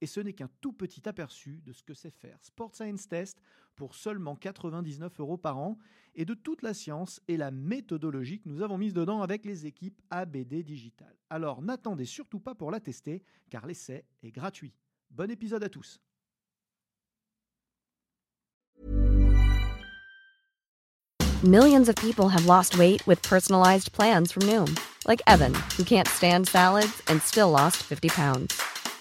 Et ce n'est qu'un tout petit aperçu de ce que c'est faire Sport Science Test pour seulement 99 euros par an et de toute la science et la méthodologie que nous avons mise dedans avec les équipes ABD Digital. Alors n'attendez surtout pas pour la tester car l'essai est gratuit. Bon épisode à tous. Millions of people have lost weight with personalized plans from Noom, like Evan, who can't stand salads and still lost 50 pounds.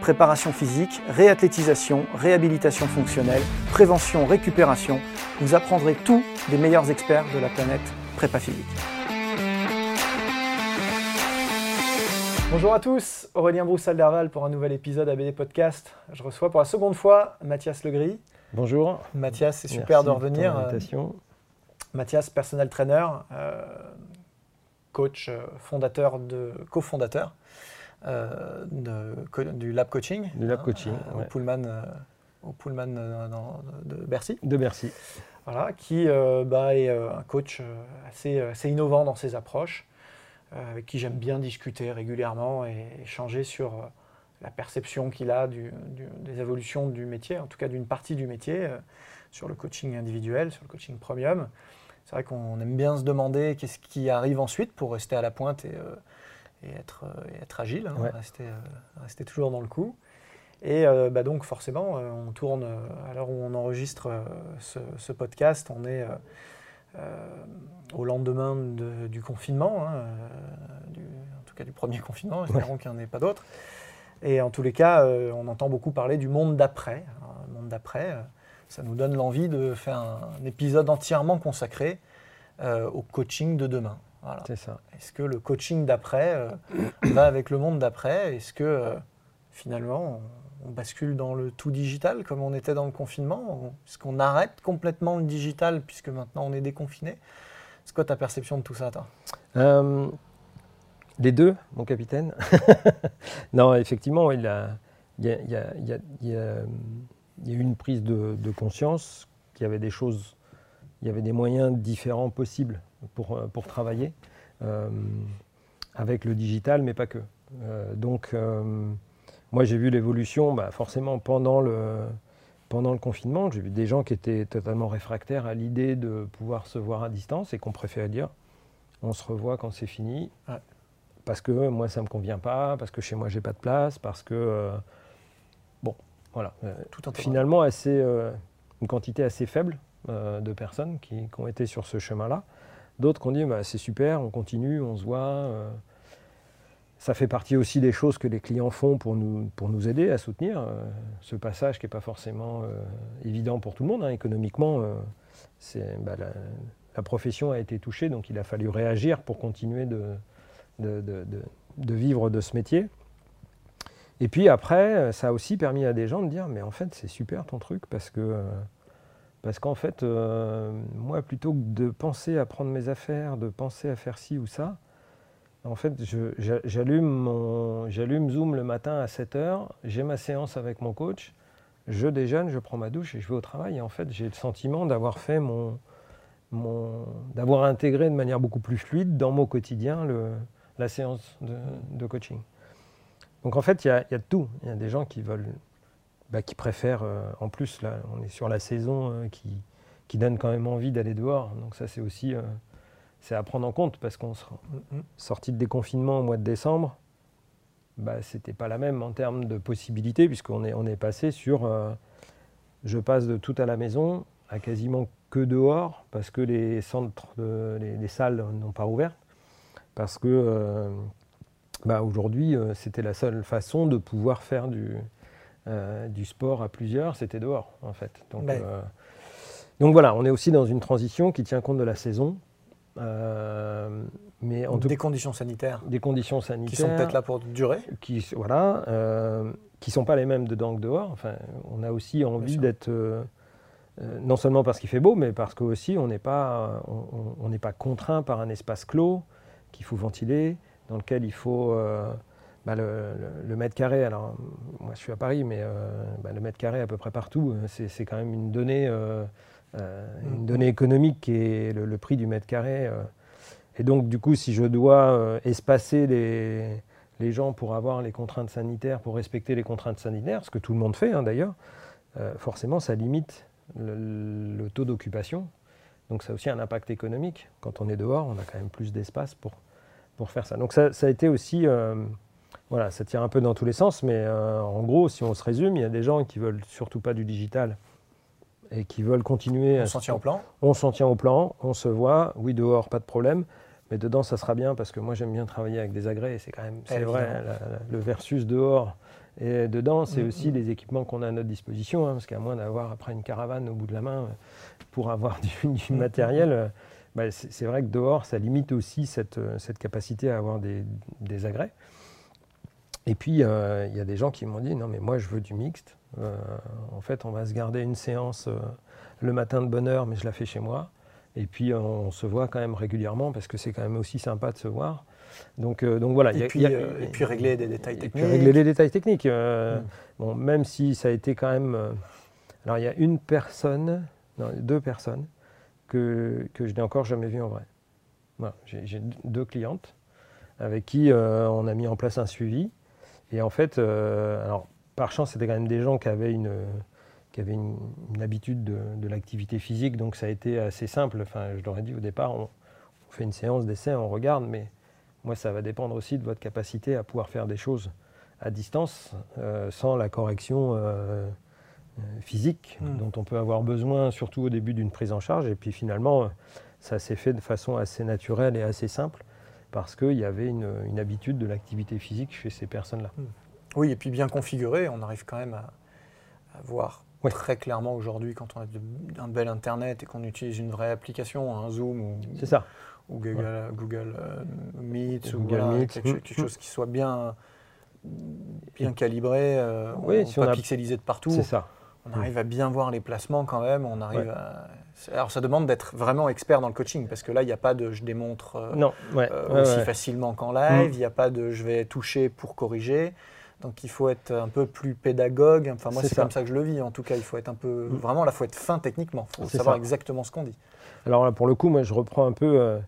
Préparation physique, réathlétisation, réhabilitation fonctionnelle, prévention, récupération, vous apprendrez tout des meilleurs experts de la planète prépa physique. Bonjour à tous, Aurélien Broussal-Derval pour un nouvel épisode ABD Podcast. Je reçois pour la seconde fois Mathias Legris. Bonjour. Mathias, c'est super de revenir. l'invitation. Mathias, personnel trainer, euh, coach euh, fondateur de cofondateur euh, de du Lab Coaching. Du Lab hein, Coaching, euh, au. Pullman, euh, au Pullman euh, dans- de Bercy. De Bercy. Voilà, qui euh, bah, est euh, un coach euh, assez, assez innovant dans ses approches, euh, avec qui j'aime bien discuter régulièrement et échanger sur euh, la perception qu'il a du- du- des évolutions du métier, en tout cas d'une partie du métier, euh, sur le coaching individuel, sur le coaching premium. C'est vrai qu'on aime bien se demander qu'est-ce qui arrive ensuite pour rester à la pointe et, euh, et être, euh, et être agile, hein, Ouais. rester, euh, rester toujours dans le coup. Et euh, bah donc forcément, euh, on tourne, euh, à l'heure où on enregistre ce, ce podcast, on est au lendemain de- du confinement, hein, du- en tout cas du premier confinement, espérons qu'il n'y en ait pas d'autres. Et en tous les cas, on entend beaucoup parler du monde d'après. Alors, Le monde d'après, ça nous donne l'envie de faire un, épisode entièrement consacré au coaching de demain. Voilà. C'est ça. Est-ce que le coaching d'après euh, va avec le monde d'après? Est-ce que euh, finalement on, bascule dans le tout digital comme on était dans le confinement? Est-ce qu'on arrête complètement le digital puisque maintenant on est déconfiné? C'est quoi ta perception de tout ça, toi? Euh, les deux, mon capitaine. non, effectivement, il, a- il y a, il y a- il y a- il y a- il y a eu une prise de, de conscience qu'il y avait des choses, il y avait des moyens différents possibles pour, euh, pour travailler euh, avec le digital, mais pas que. Euh, donc, moi, j'ai vu l'évolution, bah, forcément, pendant le, pendant le confinement. J'ai vu des gens qui étaient totalement réfractaires à l'idée de pouvoir se voir à distance et qu'on préférait dire on se revoit quand c'est fini. Ouais. Parce que moi, ça ne me convient pas, parce que chez moi, j'ai pas de place, parce que. euh, bon, voilà. Tout finalement, assez, euh, une quantité assez faible euh, de personnes qui, ont été sur ce chemin-là. D'autres qui ont dit bah, c'est super, on continue, on se voit. euh. ça fait partie aussi des choses que les clients font pour nous, pour nous aider à soutenir euh, ce passage qui n'est pas forcément évident pour tout le monde. hein. Économiquement, bah, la, la profession a été touchée, donc il a fallu réagir pour continuer de, de, de- vivre de ce métier. Et puis après, ça a aussi permis à des gens de dire, mais en fait, c'est super ton truc, parce que parce qu'en fait, euh, moi, plutôt que de penser à prendre mes affaires, de penser à faire ci ou ça, en fait, j'allume Zoom le matin à 7 heures, j'ai ma séance avec mon coach, je déjeune, je prends ma douche et je vais au travail. Et en fait, j'ai le sentiment d'avoir fait mon, d'avoir intégré de manière beaucoup plus fluide dans mon quotidien le- la séance de, coaching. Donc en fait, il y, y a tout. Il y a des gens qui veulent, bah, qui préfèrent, euh, en plus, là, on est sur la saison euh, qui, qui donne quand même envie d'aller dehors. Donc ça, c'est aussi euh, c'est à prendre en compte parce qu'on sorti de déconfinement au mois de décembre, bah, c'était pas la même en termes de possibilités puisqu'on est, on est passé sur je passe de tout à la maison à quasiment que dehors parce que les centres, les, salles n'ont pas ouvert. Parce que bah, aujourd'hui, c'était la seule façon de pouvoir faire du, euh, du sport à plusieurs, c'était dehors en fait. Donc, donc, voilà, on est aussi dans une transition qui tient compte de la saison. mais en des conditions sanitaires. Des conditions sanitaires. Qui sont peut-être là pour durer. Qui, voilà, qui ne sont pas les mêmes dedans que dehors. Enfin, on a aussi envie d'être euh, non seulement parce qu'il fait beau, mais parce qu'aussi on n'est pas, on, n'est pas contraint par un espace clos qu'il faut ventiler, dans lequel il faut euh, bah, le, mètre carré. Alors, moi je suis à Paris, mais euh, bah, le mètre carré à peu près partout, c'est quand même une donnée, une mm. donnée économique qui est le, prix du mètre carré. et donc, du coup, si je dois espacer les, les, gens pour avoir les contraintes sanitaires, pour respecter les contraintes sanitaires, ce que tout le monde fait hein, d'ailleurs, forcément, ça limite le, taux d'occupation. Donc ça a aussi un impact économique. Quand on est dehors, on a quand même plus d'espace pour, pour faire ça. Donc ça, ça a été aussi, euh, voilà, ça tire un peu dans tous les sens, mais euh, en gros, si on se résume, il y a des gens qui veulent surtout pas du digital et qui veulent continuer. On s'en tient au plan On s'en tient au plan, on se voit, oui, dehors, pas de problème. Mais dedans, ça sera bien parce que moi, j'aime bien travailler avec des agrès. C'est quand même, c'est vrai, le versus dehors, et dedans, c'est mm, aussi les équipements qu'on a à notre disposition, hein, parce qu'à moins d'avoir après une caravane au bout de la main euh, pour avoir du, mm, matériel, euh, bah, c'est vrai que dehors, ça limite aussi cette, cette capacité à avoir des, des agrès. Et puis, il y a des gens qui m'ont dit, non mais moi je veux du mixte. en fait, on va se garder une séance le matin de bonne heure, mais je la fais chez moi. Et puis, on se voit quand même régulièrement, parce que c'est quand même aussi sympa de se voir. Donc, euh, donc voilà. Et, puis, euh, et puis régler des détails techniques. régler les détails techniques. Euh, mm. bon, même si ça a été quand même. alors il y a une personne, non, deux personnes que, que je n'ai encore jamais vues en vrai. Voilà, J'ai deux clientes avec qui on a mis en place un suivi. Et en fait, alors par chance, c'était quand même des gens qui avaient une, qui avaient une, habitude de, de l'activité physique, donc ça a été assez simple. Enfin, je leur ai dit au départ, on, on fait une séance d'essai, on regarde, mais moi, ça va dépendre aussi de votre capacité à pouvoir faire des choses à distance euh, sans la correction euh, euh, physique hmm. dont on peut avoir besoin, surtout au début d'une prise en charge. Et puis finalement, ça s'est fait de façon assez naturelle et assez simple parce qu'il y avait une, habitude de l'activité physique chez ces personnes-là. Hmm. Oui, et puis bien configuré, on arrive quand même à, voir très clairement aujourd'hui quand on a un bel Internet et qu'on utilise une vraie application, un Zoom ou, C'est ça ou Google, Google euh, Meet, ou Quelque, chose qui soit bien, bien calibré, euh, oui, si pas on a... pixelisé de partout. C'est ça. On arrive à bien voir les placements quand même. On arrive Alors ça demande d'être vraiment expert dans le coaching parce que là il n'y a pas de je démontre euh, non. aussi facilement qu'en live. Mm. Il n'y a pas de je vais toucher pour corriger. Donc il faut être un peu plus pédagogue. Enfin moi c'est comme ça que je le vis. En tout cas il faut être un peu mm. vraiment là il faut être fin techniquement. Il faut savoir exactement ce qu'on dit. Alors là, pour le coup moi je reprends un peu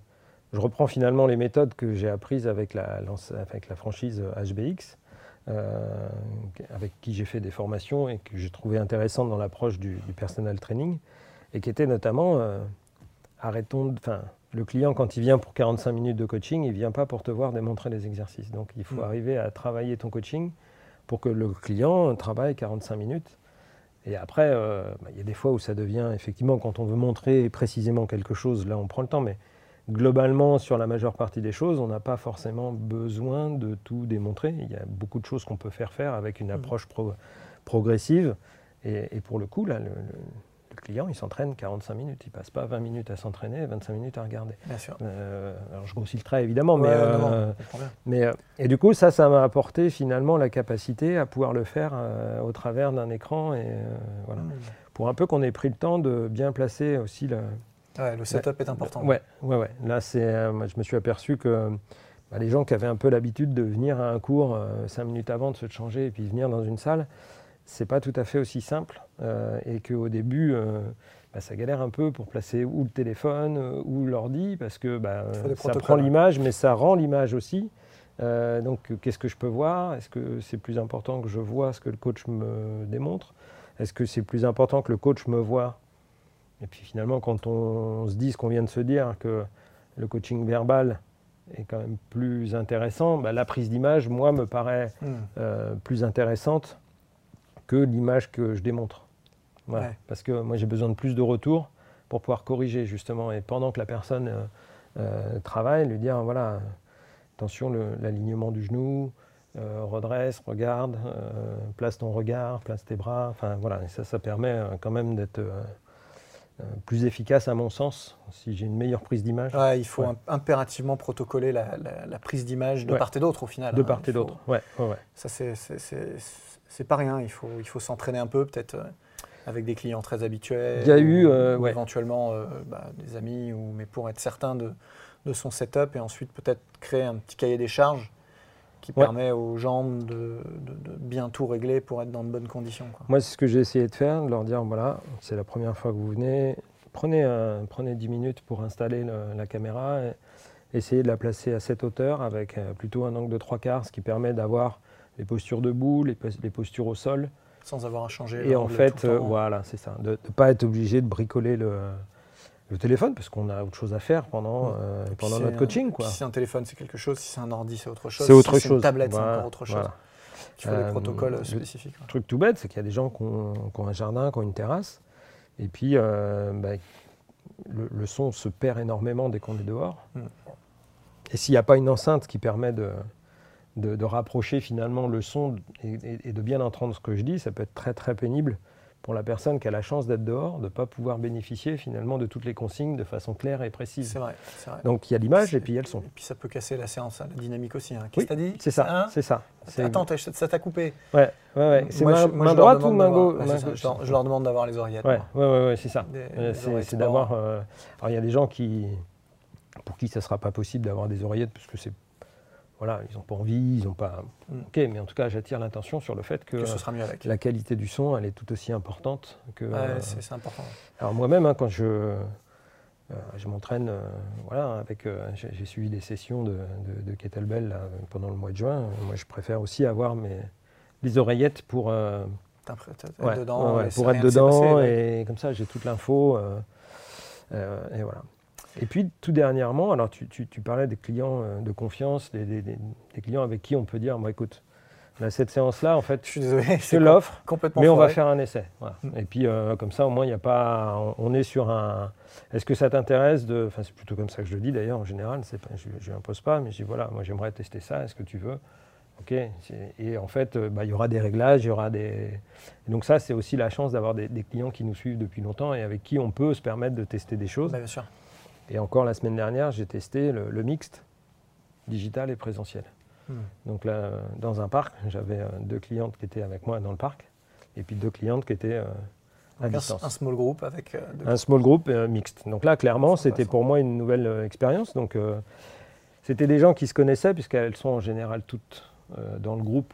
je reprends finalement les méthodes que j'ai apprises avec la, avec la franchise HBX, euh, avec qui j'ai fait des formations et que j'ai trouvé intéressantes dans l'approche du, personal training, et qui était notamment euh, arrêtons, enfin, le client quand il vient pour 45 minutes de coaching, il vient pas pour te voir démontrer les exercices. Donc il faut mm. arriver à travailler ton coaching pour que le client travaille 45 minutes. Et après, euh, bah, il y a des fois où ça devient effectivement quand on veut montrer précisément quelque chose, là on prend le temps, mais globalement, sur la majeure partie des choses, on n'a pas forcément besoin de tout démontrer. Il y a beaucoup de choses qu'on peut faire faire avec une mmh. approche progressive. Et, pour le coup, là, le, client, il s'entraîne 45 minutes. Il ne passe pas 20 minutes à s'entraîner et 25 minutes à regarder. Bien sûr. Euh, alors, je grossis le trait, évidemment. mais, euh, mais euh, et du coup, ça, ça m'a apporté finalement la capacité à pouvoir le faire au travers d'un écran. Et, voilà. Mmh. Pour un peu qu'on ait pris le temps de bien placer aussi la le setup est important. Ouais, ouais, ouais. Là, c'est, je me suis aperçu que bah, les gens qui avaient un peu l'habitude de venir à un cours euh, cinq minutes avant, de se changer et puis venir dans une salle, c'est pas tout à fait aussi simple. Euh, et qu'au début, bah, ça galère un peu pour placer ou le téléphone ou l'ordi, parce que bah, ça prend l'image, mais ça rend l'image aussi. donc, qu'est-ce que je peux voir? Est-ce que c'est plus important que je vois ce que le coach me démontre? Est-ce que c'est plus important que le coach me voit? Et puis finalement, quand on, se dit ce qu'on vient de se dire, que le coaching verbal est quand même plus intéressant, bah, la prise d'image, moi, me paraît hmm. euh, plus intéressante que l'image que je démontre. Voilà. Ouais. Parce que moi, j'ai besoin de plus de retours pour pouvoir corriger, justement. Et pendant que la personne euh, euh, travaille, lui dire voilà, attention, l'alignement du genou, euh, redresse, regarde, place ton regard, place tes bras. Enfin, voilà. Et ça, ça permet quand même d'être plus efficace, à mon sens, si j'ai une meilleure prise d'image. Ouais, il faut Ouais. impérativement protocoler la, la- la prise d'image de part et d'autre au final. De hein. part et faut- d'autre. Ouais. Ça, c'est- c'est- pas rien. Il faut, il faut s'entraîner un peu, peut-être euh, avec des clients très habituels. Il y a eu, euh, ouais. éventuellement euh, bah, des amis, ou, mais pour être certain de, de son setup et ensuite peut-être créer un petit cahier des charges qui Ouais. permet aux jambes de, de- de bien tout régler pour être dans de bonnes conditions. quoi. Moi, c'est ce que j'ai essayé de faire, de leur dire voilà, c'est la première fois que vous venez, prenez, un- prenez 10 minutes pour installer le- la caméra, et essayez de la placer à cette hauteur avec euh, plutôt un angle de trois quarts, ce qui permet d'avoir les postures debout, les, pos- les postures au sol. Sans avoir à changer. Et en fait, le euh, temps. voilà, c'est ça, de ne pas être obligé de bricoler le, le téléphone, parce qu'on a autre chose à faire pendant, euh, pendant notre coaching. quoi. Si c'est un téléphone, c'est quelque chose. Si c'est un ordi, c'est autre chose. C'est autre si c'est chose. une tablette, c'est encore autre chose. voilà. Il faut des Euh, protocoles le- spécifiques. ouais. truc tout bête, c'est qu'il y a des gens qui ont, qui ont un jardin, qui ont une terrasse, et puis bah, le, le son se perd énormément dès qu'on est dehors. Mm. Et s'il n'y a pas une enceinte qui permet de, de, de rapprocher finalement le son et, et- et de bien entendre ce que je dis, ça peut être très très pénible pour la personne qui a la chance d'être dehors, de ne pas pouvoir bénéficier finalement de toutes les consignes de façon claire et précise. C'est vrai. vrai. Donc il y a l'image et puis il y a le son. Et puis ça peut casser la séance, hein, la dynamique aussi. hein. Qu'est-ce Oui, que t'as dit C'est ça, Hein c'est ça. Attends, ça t'a coupé. Ouais, ouais, ouais. C'est main, main droite ou main gauche je, leur, je leur demande d'avoir les oreillettes. Ouais, ouais, ouais, ouais, c'est ça. C'est d'avoir. euh, alors il y a des gens qui, pour qui ça sera pas possible d'avoir des oreillettes parce que c'est, voilà, ils n'ont pas envie, ils n'ont pas. Mm. Ok, mais en tout cas, j'attire l'attention sur le fait que, Que ce sera mieux avec. la qualité du son, elle est tout aussi importante que. Ouais, euh, c'est important. alors moi-même, hein, quand je, euh, je m'entraîne, euh, voilà, avec, euh, j'ai suivi des sessions de, de- de kettlebell là, pendant le mois de juin. Moi, je préfère aussi avoir mes les oreillettes pour. être Ouais, dedans, ouais, pour être dedans passé, et comme ça j'ai toute l'info et voilà. Et puis tout dernièrement, alors tu, tu- tu parlais des clients euh, de confiance, des, des- des- des clients avec qui on peut dire, moi écoute, là, cette séance-là en fait, Je je l'offre, mais on va faire un essai. voilà. Mm. Et puis euh, comme ça au moins il n'y a pas, on, on est sur un, est-ce que ça t'intéresse de, enfin c'est plutôt comme ça que je le dis d'ailleurs en général, pas, je ne impose pas, mais je dis voilà, moi j'aimerais tester ça, est-ce que tu veux? Ok, et en fait, euh, bah, il y aura des réglages, il y aura des. et donc ça, c'est aussi la chance d'avoir des, des clients qui nous suivent depuis longtemps et avec qui on peut se permettre de tester des choses. Bah, bien sûr. Et encore la semaine dernière, j'ai testé le, le mixte, digital et présentiel. Hmm. Donc là, dans un parc, j'avais euh, deux clientes qui étaient avec moi dans le parc, et puis deux clientes qui étaient euh, à Donc, distance. un small group avec. euh, deux- Un small group euh, mixte. Donc là, clairement, c'était pour moi une nouvelle expérience. Donc, c'était des gens qui se connaissaient, puisqu'elles sont en général toutes dans le groupe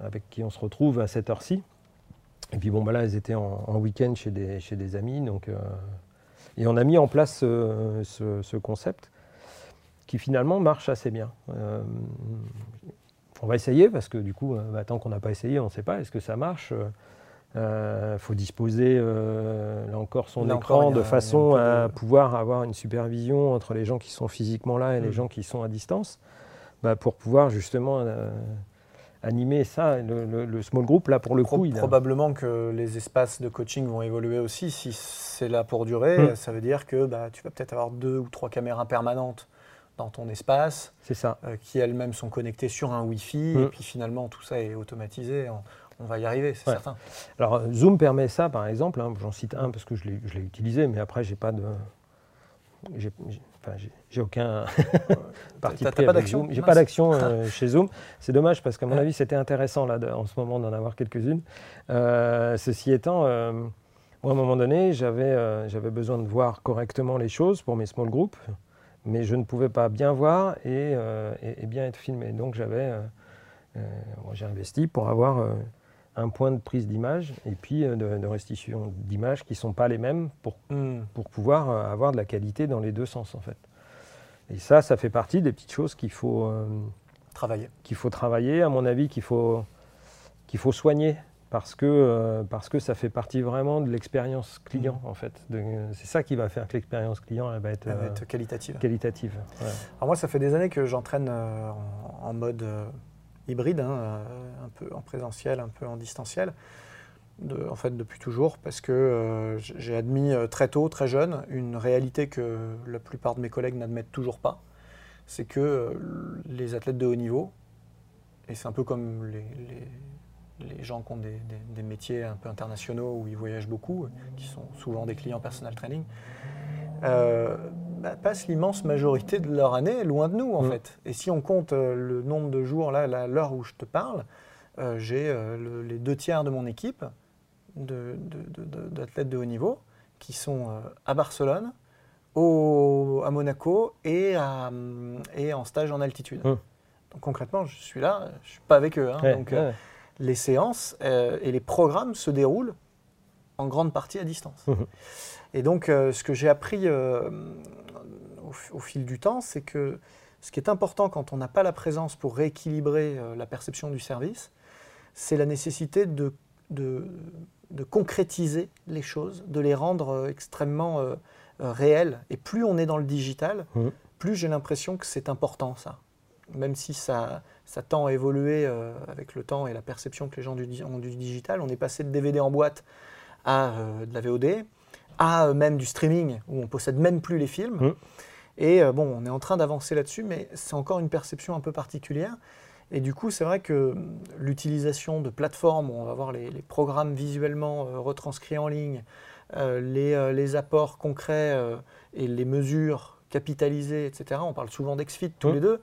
avec qui on se retrouve à cette heure-ci. Et puis bon, bah là, elles étaient en, en week-end chez des, chez des amis. Donc, et on a mis en place euh, ce, ce concept qui finalement marche assez bien. Euh, on va essayer parce que du coup, euh, bah, tant qu'on n'a pas essayé, on ne sait pas. Est-ce que ça marche Il faut disposer, euh, là encore, son Là écran de a façon de- à pouvoir avoir une supervision entre les gens qui sont physiquement là et les Mm. gens qui sont à distance, bah, pour pouvoir justement animer ça. Le, le- le small group, là, pour le Pro- coup, il a- probablement que les espaces de coaching vont évoluer aussi. Si c'est là pour durer, Hmm. ça veut dire que bah, tu vas peut-être avoir deux ou trois caméras permanentes dans ton espace, c'est ça. euh, qui elles-mêmes sont connectées sur un Wi-Fi, Hmm. et puis finalement tout ça est automatisé. On, on va y arriver, c'est Ouais. certain. Alors euh, Zoom permet ça, par exemple. hein, J'en cite un parce que je l'ai utilisé, mais après j'ai pas de, enfin, j'ai- aucun parti pris pas d'action. J'ai pas d'action euh, chez Zoom. C'est dommage parce qu'à mon Ouais. avis c'était intéressant là de- en ce moment d'en avoir quelques-unes. Euh, ceci étant, euh, moi à un moment donné j'avais j'avais besoin de voir correctement les choses pour mes small groups, mais je ne pouvais pas bien voir et, et- et bien être filmé. Donc j'avais, moi, j'ai investi pour avoir un point de prise d'image et puis euh, de, de restitution d'images qui ne sont pas les mêmes pour, Hmm. pour pouvoir euh, avoir de la qualité dans les deux sens en fait. Et ça, ça fait partie des petites choses qu'il faut, euh, Travailler. qu'il faut travailler, à mon avis, qu'il faut, qu'il faut soigner parce que, euh, parce que ça fait partie vraiment de l'expérience client en fait. De- C'est ça qui va faire que l'expérience client elle va être, Elle va être qualitative. qualitative. Ouais. Alors moi, ça fait des années que j'entraîne euh, en, en mode hybride, hein, euh, un peu en présentiel, un peu en distanciel. en fait, depuis toujours, parce que euh, j'ai admis euh, très tôt, très jeune, une réalité que la plupart de mes collègues n'admettent toujours pas. C'est que les athlètes de haut niveau, et c'est un peu comme les, gens qui ont des, métiers un peu internationaux où ils voyagent beaucoup, qui sont souvent des clients personal training, bah, passent l'immense majorité de leur année loin de nous en Mm. fait. Et si on compte euh, le nombre de jours, là, l'heure où je te parle, euh, j'ai euh, le- les deux tiers de mon équipe de- de- de- de- d'athlètes de, haut niveau qui sont euh, à Barcelone, au- à Monaco et, à, et en stage en altitude. Mm. Donc concrètement, je suis là, je ne suis pas avec eux. hein. Ouais, donc, ouais. les séances et les programmes se déroulent en grande partie à distance. Mhm. Et donc, euh, ce que j'ai appris euh, au, fil du temps, c'est que ce qui est important quand on n'a pas la présence pour rééquilibrer euh, la perception du service, c'est la nécessité de, de, de concrétiser les choses, de les rendre extrêmement réelles. Et plus on est dans le digital, Mhm. plus j'ai l'impression que c'est important ça. Même si ça, ça tend à évoluer avec le temps et la perception que les gens du, ont du digital, on est passé de DVD en boîte à euh, de la VOD, à euh, même du streaming où on possède même plus les films. Mhm. Et euh, bon, on est en train d'avancer là-dessus, mais c'est encore une perception un peu particulière. Et du coup, c'est vrai que hum, l'utilisation de plateformes où on va voir les, les programmes visuellement euh, retranscrits en ligne, euh, les, euh, les apports concrets et les mesures capitalisées, etc. On parle souvent d'Exfit tous Mhm. les deux.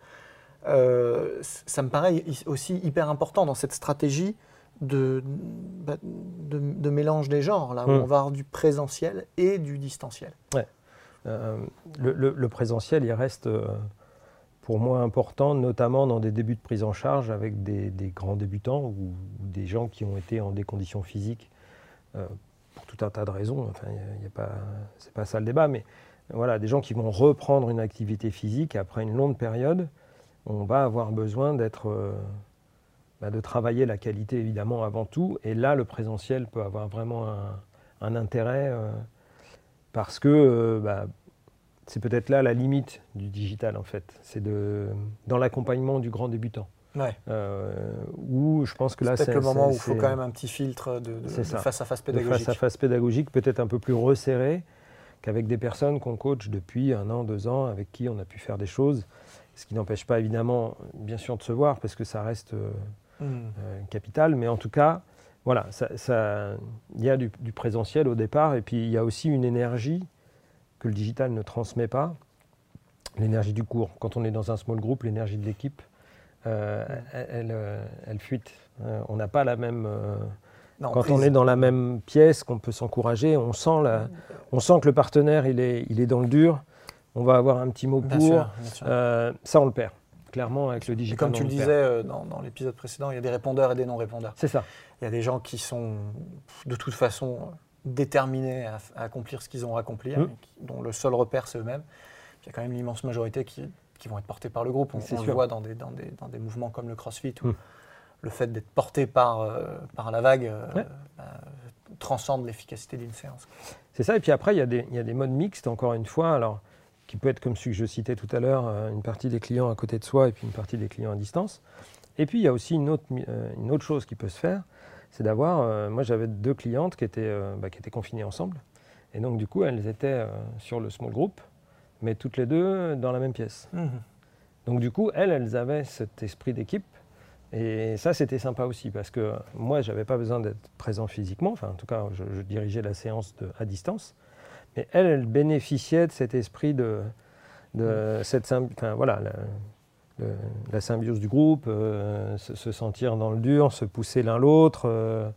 Ça me paraît aussi hyper important dans cette stratégie de, bah, de, de mélange des genres, là où Mhm. on va avoir du présentiel et du distanciel. Euh, le, le- le présentiel, il reste euh, pour moi important, notamment dans des débuts de prise en charge avec des, des grands débutants ou, ou des gens qui ont été en des conditions physiques euh, pour tout un tas de raisons. Enfin, y a pas, c'est pas ça le débat, mais voilà, des gens qui vont reprendre une activité physique après une longue période. On va avoir besoin d'être, bah, de travailler la qualité évidemment avant tout, et là, le présentiel peut avoir vraiment un, un intérêt. euh, parce que euh, bah, c'est peut-être là la limite du digital en fait. C'est de, dans l'accompagnement du grand débutant. Ouais. Euh, où je pense que là c'est peut-être le moment où il faut quand même un petit filtre de, de- de face à face de pédagogique. face à face pédagogique peut-être un peu plus resserré qu'avec des personnes qu'on coach depuis un an, deux ans, avec qui on a pu faire des choses. Ce qui n'empêche pas évidemment, bien sûr, de se voir parce que ça reste euh, Hmm. euh, capital, mais en tout cas, voilà, ça- ça- il y a du, du présentiel au départ, et puis il y a aussi une énergie que le digital ne transmet pas, l'énergie du cours. Quand on est dans un small group, l'énergie de l'équipe, euh, elle, elle, euh, fuite. Euh, on n'a pas la même. euh, Non, quand on est dans la même pièce, qu'on peut s'encourager, on sent, la, on sent que le partenaire, il est, il est dans le dur. On va avoir un petit mot Bien pour. sûr, bien sûr. Ça, on le perd. Clairement, avec le Et digital. comme on tu le disais euh, dans, dans l'épisode précédent, il y a des répondeurs et des non-répondeurs. C'est ça. Il y a des gens qui sont de toute façon déterminés à, à accomplir ce qu'ils ont à accomplir, Mm. et qui- dont le seul repère c'est eux-mêmes. Il y a quand même l'immense majorité qui, qui vont être portés par le groupe. On, le voit dans des, dans, des, dans des mouvements comme le CrossFit où Mm. le fait d'être porté par, euh, par la vague euh, Ouais. bah, transcende l'efficacité d'une séance. C'est ça, et puis après, il y, a des, il y a des modes mixtes, encore une fois, alors, qui peut être comme celui que je citais tout à l'heure, euh, une partie des clients à côté de soi et puis une partie des clients à distance. Et puis, il y a aussi une autre, euh, une autre chose qui peut se faire, c'est d'avoir, euh, moi j'avais deux clientes qui étaient, euh, bah, qui étaient confinées ensemble, et donc du coup, elles étaient euh, sur le small group, mais toutes les deux dans la même pièce. Donc du coup, elles, elles avaient cet esprit d'équipe. Et ça, c'était sympa aussi, parce que moi, je n'avais pas besoin d'être présent physiquement. Enfin, en tout cas, je, je dirigeais la séance de- à distance. Mais elles, elles bénéficiaient de cet esprit de, de cette enfin, voilà, la, symbiose du groupe, euh, se, se sentir dans le dur, se pousser l'un l'autre. euh,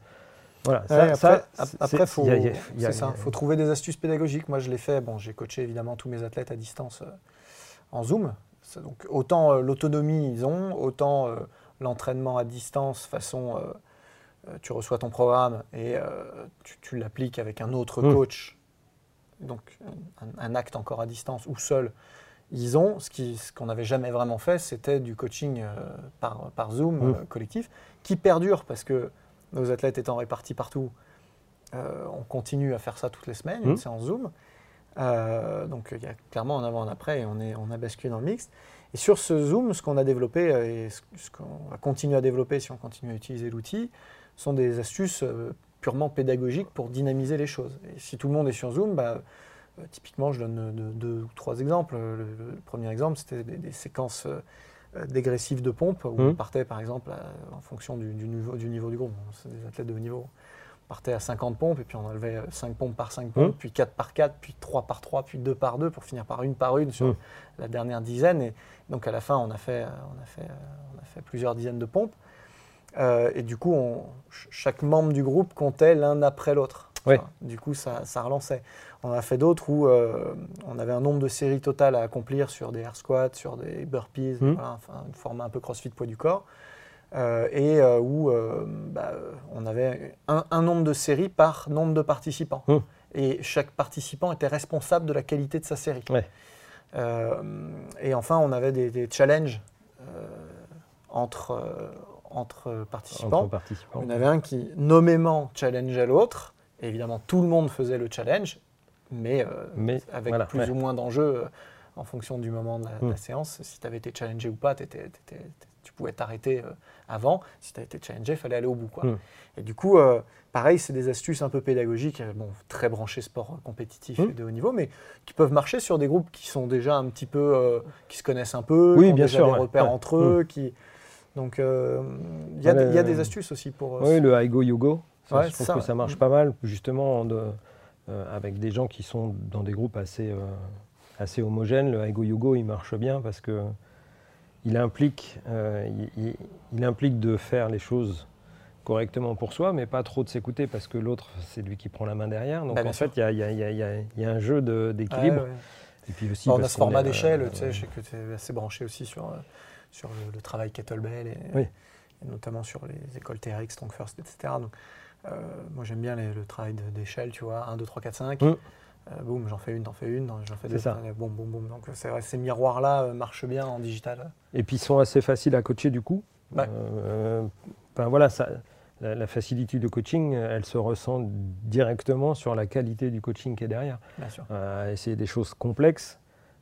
voilà, ça, Ouais, ça, après, faut, il faut trouver des astuces pédagogiques. Moi, je l'ai fait. Bon, j'ai coaché évidemment tous mes athlètes à distance euh, en Zoom. Donc, autant l'autonomie ils ont, autant l'entraînement à distance, façon, tu reçois ton programme et euh, tu, tu l'appliques avec un autre Mm. coach. Donc, un, un acte encore à distance ou seul. Ils ont, ce qui- ce qu'on n'avait jamais vraiment fait, c'était du coaching euh, par, par Zoom Mm. euh, collectif, qui perdure parce que nos athlètes étant répartis partout, euh, on continue à faire ça toutes les semaines, une Mhm. séance Zoom. Donc il y a clairement un avant, un après, et on, est, on a basculé dans le mixte. Et sur ce Zoom, ce qu'on a développé, et ce, ce qu'on va continuer à développer si on continue à utiliser l'outil, sont des astuces purement pédagogique pour dynamiser les choses. Et si tout le monde est sur Zoom, bah, euh, typiquement, je donne euh, deux, deux, ou trois exemples. Le, le premier exemple, c'était des, des séquences euh, dégressives de pompe où Mhm. on partait, par exemple, à- en fonction du, du niveau, du niveau du groupe. C'est des athlètes de haut niveau. On partait à 50 pompes et puis on enlevait 5 pompes par 5 pompes, Mhm. puis 4 par 4, puis 3 par 3, puis 2 par 2 pour finir par une par une sur Mhm. la dernière dizaine. Et donc à la fin, on a fait, on a fait, on a fait plusieurs dizaines de pompes. Euh, et du coup, on- chaque membre du groupe comptait l'un après l'autre. Ouais. Enfin, Du coup, ça, ça relançait. On a fait d'autres où euh, on avait un nombre de séries totales à accomplir sur des air squats, sur des burpees, Mhm. voilà, enfin, un format un peu crossfit poids du corps. Euh, et euh, où euh, bah, on avait un, un nombre de séries par nombre de participants. Mhm. Et chaque participant était responsable de la qualité de sa série. Ouais. Et enfin, on avait des, des challenges entre, entre participants. entre participants. Il y en avait un qui nommément challengeait l'autre. Et évidemment, tout le monde faisait le challenge, mais, euh, Mais, avec voilà, plus ouais. ou moins d'enjeux euh, en fonction du moment de la, de la Mm. séance. Si tu avais été challengé ou pas, tu pouvais t'arrêter euh, avant. Si tu as été challengé, il fallait aller au bout. Quoi. Mm. Et du coup, pareil, c'est des astuces un peu pédagogiques, bon, très branchées sport compétitif Mm. et de haut niveau, mais qui peuvent marcher sur des groupes qui sont déjà un petit peu, qui se connaissent un peu, Oui, qui ont bien déjà sûr, des ouais. repères Ouais. entre eux. Qui... Donc, euh, il y, a Ouais, des- il y a le- des astuces aussi pour... euh, Oui, le Aigo Yogo, ça, Ouais, je trouve ça, que ouais. ça marche Mm. pas mal, justement, de- euh, avec des gens qui sont dans des groupes assez, euh, assez homogènes. Le Aigo Yogo, il marche bien parce que il implique, il, il- il implique de faire les choses correctement pour soi, mais pas trop de s'écouter parce que l'autre, c'est lui qui prend la main derrière. Donc Bah, en fait, il y y y a- un jeu de- Ouais, d'équilibre. ouais. Et puis aussi Bah, on a ce format d'échelle, tu sais, je sais que tu es assez branché aussi sur, sur le, le travail kettlebell et, Oui. et notamment sur les écoles TRX, Strong First, etc. Donc, euh, moi j'aime bien les- le travail d'échelle, tu vois, 1, 2, 3, 4, 5. Mm. Euh, boum, j'en fais une, t'en fais une, j'en fais deux, ça. boum, boum, boum. Donc c'est vrai, ces miroirs-là euh, marchent bien en digital. Et puis ils sont assez faciles à coacher du coup. Ouais. Euh, enfin, voilà, ça, la, la facilité de coaching, euh, elle se ressent directement sur la qualité du coaching qui est derrière. Bien sûr. À essayer des choses complexes,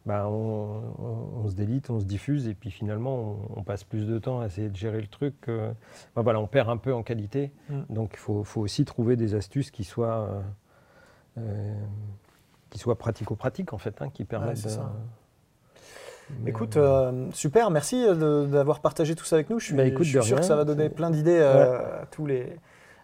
bah, on, on- on se délite, on se diffuse, et puis finalement, on, on passe plus de temps à essayer de gérer le truc. bah, voilà, on perd un peu en qualité. Mm. Donc il faut, faut aussi trouver des astuces qui soient, euh, euh, qui soient pratico-pratiques, en fait, hein, qui permettent de... Mais, Écoute, euh, super, merci d'avoir partagé tout ça avec nous. Je suis, Bah, écoute, je suis de sûr que ça va donner plein d'idées euh, à, tous les,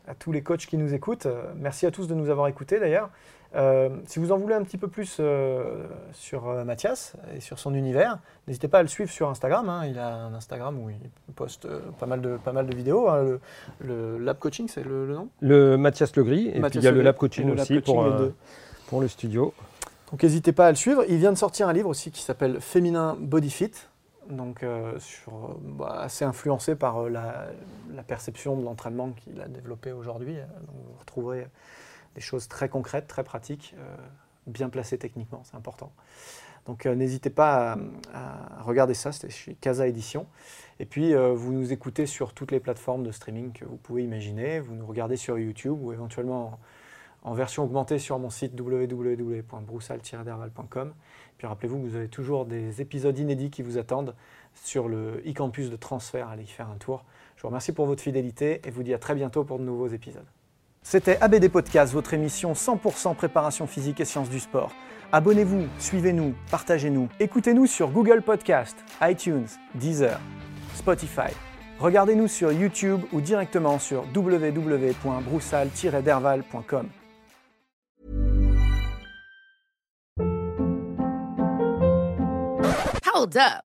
à tous les coachs qui nous écoutent. Merci à tous de nous avoir écoutés d'ailleurs. Euh, si vous en voulez un petit peu plus euh, sur euh, Mathias et sur son univers, n'hésitez pas à le suivre sur Instagram. hein. Il a un Instagram où il poste euh, pas, mal de, pas mal de vidéos. hein. Le, le Lab Coaching, c'est le, le nom? Le Mathias Legris, et puis il y a le Lab Coaching le Lab aussi pour, Coaching, deux. pour le studio. Donc n'hésitez pas à le suivre. Il vient de sortir un livre aussi qui s'appelle Féminin Body Fit, donc euh, sur, bah, assez influencé par euh, la, la perception de l'entraînement qu'il a développé aujourd'hui. Donc vous retrouverez des choses très concrètes, très pratiques, euh, bien placées techniquement, c'est important. Donc euh, n'hésitez pas à, regarder ça, c'était chez Casa Édition. Et puis euh, vous nous écoutez sur toutes les plateformes de streaming que vous pouvez imaginer. Vous nous regardez sur YouTube ou éventuellement en, en version augmentée sur mon site www.broussal-derval.com. Puis rappelez-vous que vous avez toujours des épisodes inédits qui vous attendent sur le e-campus de transfert. Allez y faire un tour. Je vous remercie pour votre fidélité et vous dis à très bientôt pour de nouveaux épisodes. C'était ABD Podcast, votre émission 100% préparation physique et sciences du sport. Abonnez-vous, suivez-nous, partagez-nous. Écoutez-nous sur Google Podcast, iTunes, Deezer, Spotify. Regardez-nous sur YouTube ou directement sur www.broussal-derval.com. Hold up.